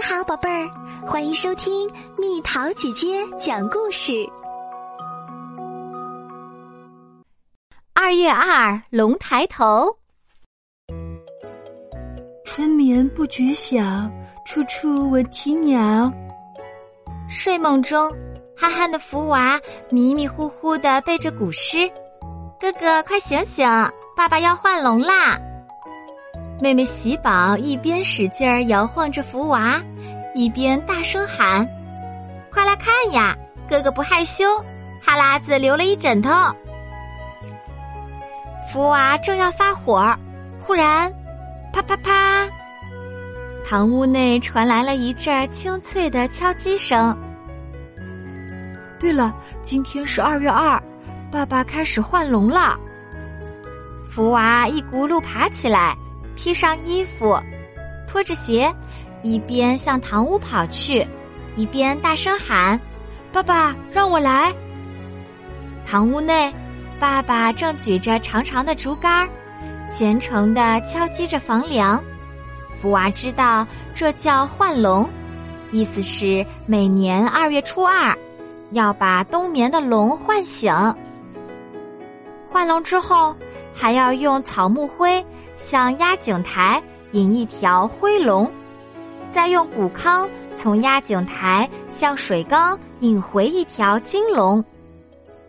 你好，宝贝儿，欢迎收听蜜桃姐姐讲故事。二月二，龙抬头。春眠不觉晓，处处闻啼鸟。睡梦中，憨憨的福娃迷迷糊糊的背着古诗：“哥哥，快醒醒，爸爸要换龙啦！”妹妹喜宝一边使劲儿摇晃着福娃，一边大声喊：“快来看呀，哥哥不害羞，哈喇子流了一枕头。”福娃正要发火，忽然，啪啪啪，堂屋内传来了一阵清脆的敲击声。对了，今天是二月二，爸爸开始换龙了。福娃一骨碌爬起来。披上衣服，拖着鞋，一边向堂屋跑去，一边大声喊：“爸爸，让我来！”堂屋内，爸爸正举着长长的竹竿，虔诚的敲击着房梁。福娃知道这叫换龙，意思是每年二月初二，要把冬眠的龙唤醒。换龙之后，还要用草木灰。向压井台引一条灰龙，再用谷糠从压井台向水缸引回一条金龙，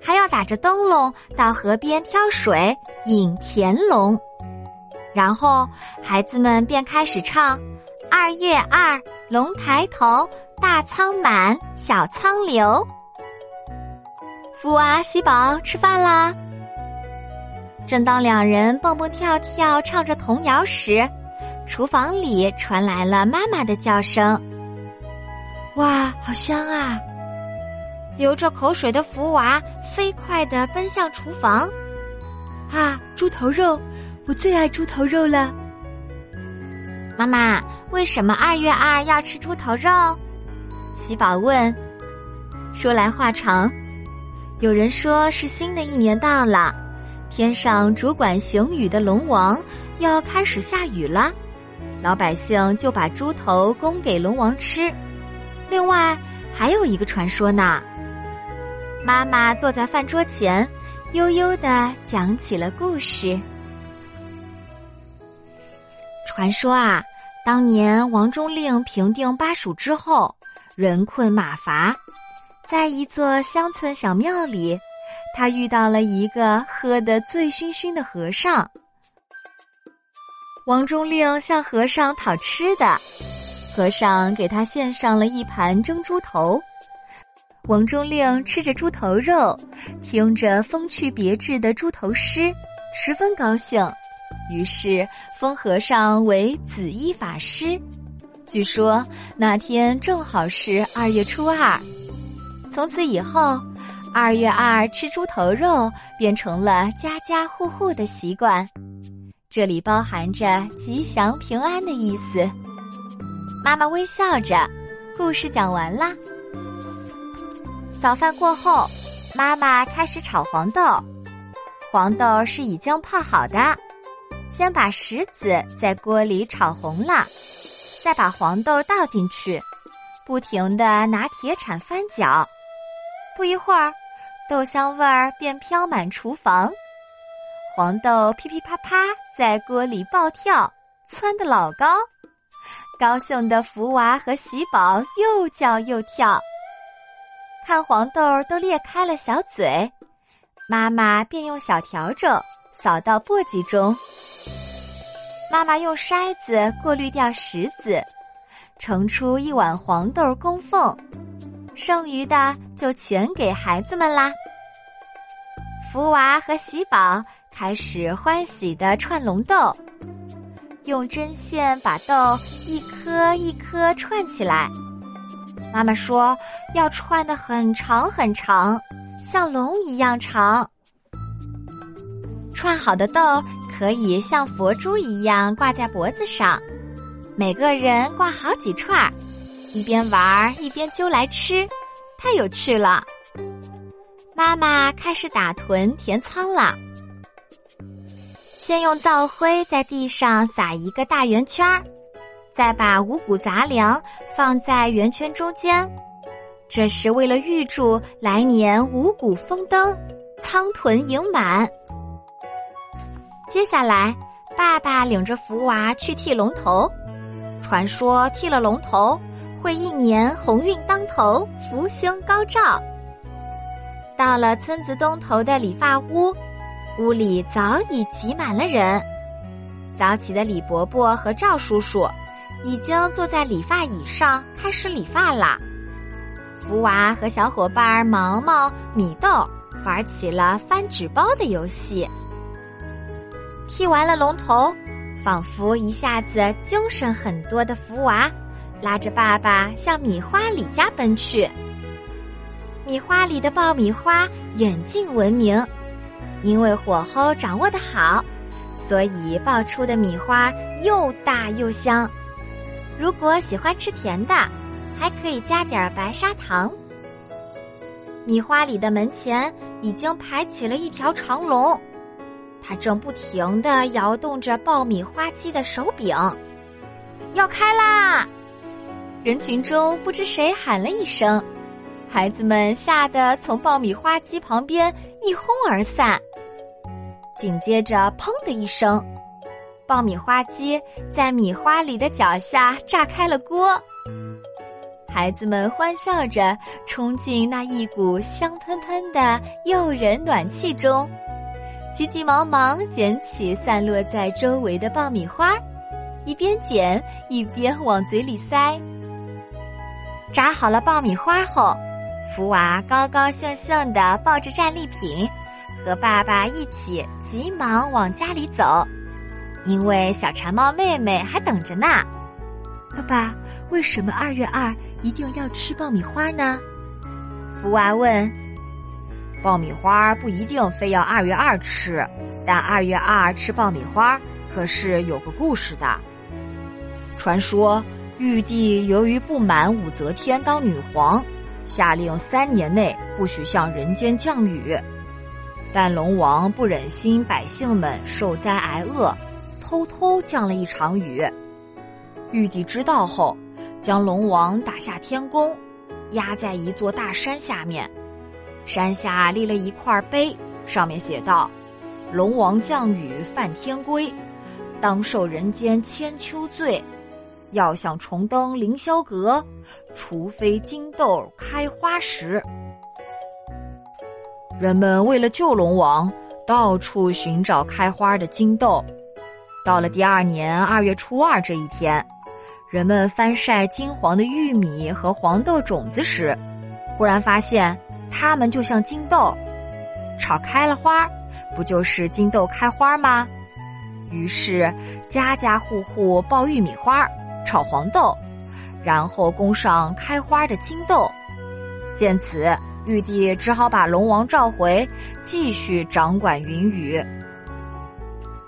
还要打着灯笼到河边挑水引田龙，然后孩子们便开始唱：“二月二，龙抬头，大仓满，小仓流。”福娃、喜宝吃饭啦。正当两人蹦蹦跳跳唱着童谣时，厨房里传来了妈妈的叫声：“哇，好香啊！”流着口水的福娃飞快地奔向厨房。啊，猪头肉，我最爱猪头肉了。妈妈，为什么二月二要吃猪头肉？喜宝问。说来话长，有人说是新的一年到了。天上主管行雨的龙王要开始下雨了，老百姓就把猪头供给龙王吃。另外还有一个传说呢。妈妈坐在饭桌前，悠悠的讲起了故事。传说啊，当年王中令平定巴蜀之后，人困马乏，在一座乡村小庙里。他遇到了一个喝得醉醺醺的和尚，王中令向和尚讨吃的，和尚给他献上了一盘蒸猪头。王中令吃着猪头肉，听着风趣别致的猪头诗，十分高兴，于是封和尚为紫衣法师。据说那天正好是二月初二，从此以后。二月二吃猪头肉变成了家家户户的习惯，这里包含着吉祥平安的意思。妈妈微笑着，故事讲完啦。早饭过后，妈妈开始炒黄豆。黄豆是已经泡好的，先把石子在锅里炒红了，再把黄豆倒进去，不停的拿铁铲翻搅。不一会儿。豆香味儿便飘满厨房，黄豆噼噼啪啪在锅里爆跳，窜得老高。高兴的福娃和喜宝又叫又跳，看黄豆都裂开了小嘴，妈妈便用小笤帚扫到簸箕中。妈妈用筛子过滤掉石子，盛出一碗黄豆供奉。剩余的就全给孩子们啦。福娃和喜宝开始欢喜的串龙豆，用针线把豆一颗一颗串起来。妈妈说要串的很长很长，像龙一样长。串好的豆可以像佛珠一样挂在脖子上，每个人挂好几串儿，一边玩一边揪来吃。太有趣了！妈妈开始打屯填仓了。先用灶灰在地上撒一个大圆圈儿，再把五谷杂粮放在圆圈中间，这是为了预祝来年五谷丰登，仓囤盈满。接下来，爸爸领着福娃去剃龙头，传说剃了龙头会一年鸿运当头，福星高照。到了村子东头的理发屋，屋里早已挤满了人。早起的李伯伯和赵叔叔已经坐在理发椅上开始理发啦。福娃和小伙伴毛毛、米豆玩起了翻纸包的游戏。剃完了龙头，仿佛一下子精神很多的福娃，拉着爸爸向米花里家奔去。米花里的爆米花远近闻名，因为火候掌握的好。所以爆出的米花又大又香。如果喜欢吃甜的，还可以加点白砂糖。米花里的门前已经排起了一条长龙，它正不停的摇动着爆米花机的手柄。要开啦！人群中不知谁喊了一声，孩子们吓得从爆米花机旁边一哄而散。紧接着，砰的一声，爆米花机在米花里的脚下炸开了锅。孩子们欢笑着冲进那一股香喷喷的诱人暖气中，急急忙忙捡起散落在周围的爆米花，一边捡一边往嘴里塞。炸好了爆米花后，福娃高高兴兴地抱着战利品。和爸爸一起急忙往家里走，因为小馋猫妹妹还等着呢。爸爸，为什么二月二一定要吃爆米花呢？福娃问。爆米花不一定非要二月二吃，但二月二吃爆米花可是有个故事的。传说玉帝由于不满武则天当女皇，下令三年内不许向人间降雨。但龙王不忍心百姓们受灾挨饿，偷偷降了一场雨。玉帝知道后，将龙王打下天宫，压在一座大山下面。山下立了一块碑，上面写道：“龙王降雨犯天规，当受人间千秋罪。要想重登凌霄阁，除非金豆开花时。”人们为了救龙王，到处寻找开花的金豆。到了第二年二月初二这一天，人们翻晒金黄的玉米和黄豆种子时，忽然发现它们就像金豆，炒开了花，不就是金豆开花吗？于是家家户户爆玉米花，炒黄豆，然后供上开花的金豆。见此。玉帝只好把龙王召回，继续掌管云雨。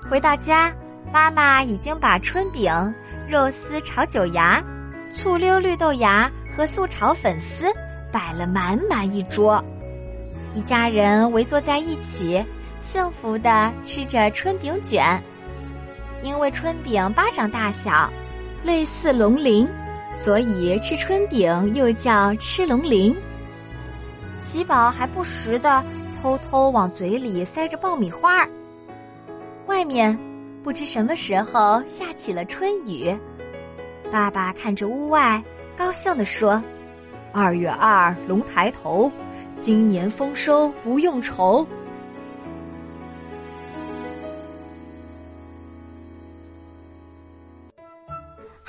回到家，妈妈已经把春饼、肉丝炒韭芽、醋溜绿豆芽和素炒粉丝摆了满满一桌，一家人围坐在一起，幸福的吃着春饼卷。因为春饼巴掌大小，类似龙鳞，所以吃春饼又叫吃龙鳞。喜宝还不时的偷偷往嘴里塞着爆米花儿。外面不知什么时候下起了春雨，爸爸看着屋外，高兴地说：“二月二龙抬头，今年丰收不用愁。”